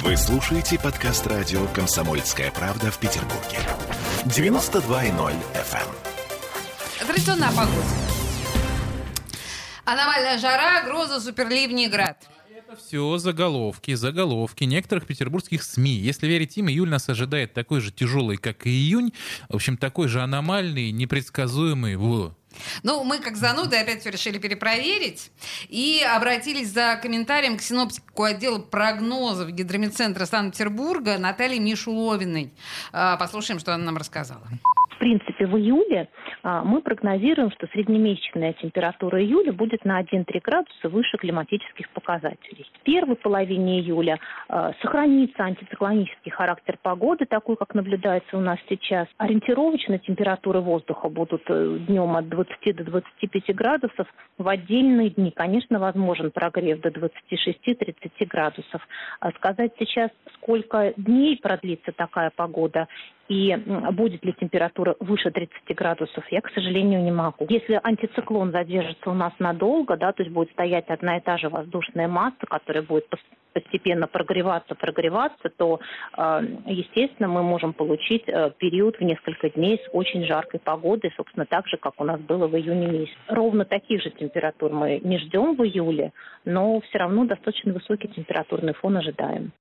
Вы слушаете подкаст радио «Комсомольская правда» в Петербурге. 92.0 FM. Традиционная погода. Аномальная жара, гроза, суперливни, град. Это все заголовки, заголовки некоторых петербургских СМИ. Если верить им, июль нас ожидает такой же тяжелый, как и июнь. В общем, такой же аномальный, непредсказуемый. Во. Ну, мы как зануды опять все решили перепроверить и обратились за комментарием к синоптику отдела прогнозов Гидромедцентра Санкт-Петербурга Наталье Мишуловиной. А, Послушаем, что она нам рассказала. Принципе, в июле а, мы прогнозируем, что среднемесячная температура июля будет на 1-3 градуса выше климатических показателей. В первой половине июля а, сохранится антициклонический характер погоды, такой, как наблюдается у нас сейчас. Ориентировочно температуры воздуха будут э, днем от 20 до 25 градусов. В отдельные дни, конечно, возможен прогрев до 26-30 градусов. А сказать сейчас, сколько дней продлится такая погода и будет ли температура выше 30 градусов, я, к сожалению, не могу. Если антициклон задержится у нас надолго, да, то есть будет стоять одна и та же воздушная масса, которая будет пос- постепенно прогреваться, прогреваться, то, э, естественно, мы можем получить э, период в несколько дней с очень жаркой погодой, собственно, так же, как у нас было в июне месяце. Ровно таких же температур мы не ждем в июле, но все равно достаточно высокий температурный фон ожидаем.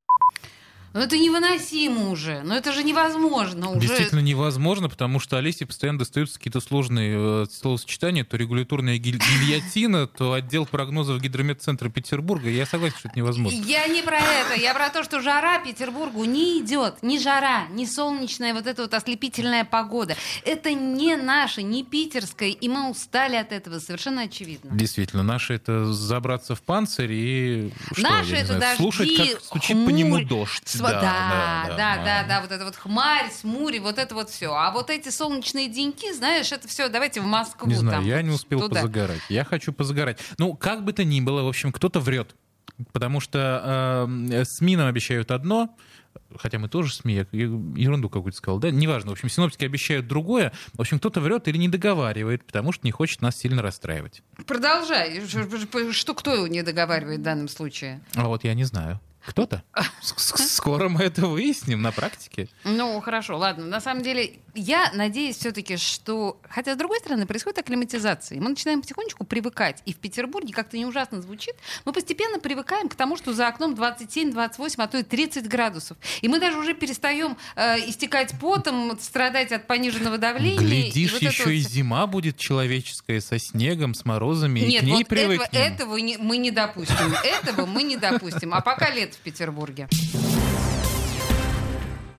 Ну, это невыносимо уже. Ну, это же невозможно уже. Действительно невозможно, потому что Олесе постоянно достаются какие-то сложные э, словосочетания, то регуляторная гиль- гильотина, то отдел прогнозов Гидромедцентра Петербурга. Я согласен, что это невозможно. Я не про это, я про то, что жара Петербургу не идет. Ни жара, ни солнечная вот эта вот ослепительная погода. Это не наша, не питерская, и мы устали от этого, совершенно очевидно. Действительно, наши это забраться в панцирь и что, не это знаю, дожди, слушать, как стучит по хмурь, нему дождь. Сва- Да, да, да, да, вот это вот хмарь, смури, вот это вот все. А вот эти солнечные деньки, знаешь, это все, давайте в Москву. Не знаю, там, я не успел туда. позагорать. Я хочу позагорать. Ну, как бы то ни было, в общем, кто-то врет. Потому что э, СМИ нам обещают одно, хотя мы тоже СМИ, я ерунду какую-то сказал, да? Неважно. В общем, синоптики обещают другое. В общем, кто-то врет или не договаривает, потому что не хочет нас сильно расстраивать. Продолжай. Что кто не договаривает в данном случае? А вот я не знаю. Кто-то? Скоро мы это выясним на практике. Ну, хорошо, ладно. На самом деле, я надеюсь все-таки, что... Хотя, с другой стороны, происходит акклиматизация. и Мы начинаем потихонечку привыкать. И в Петербурге, как-то не ужасно звучит, мы постепенно привыкаем к тому, что за окном 27, 28, а то и 30 градусов. И мы даже уже перестаем э, истекать потом, страдать от пониженного давления. Глядишь, и вот еще вот и зима будет человеческая со снегом, с морозами, и Нет, к ней вот этого, привыкнем. этого не- мы не допустим. Этого мы не допустим. А пока лето в Петербурге.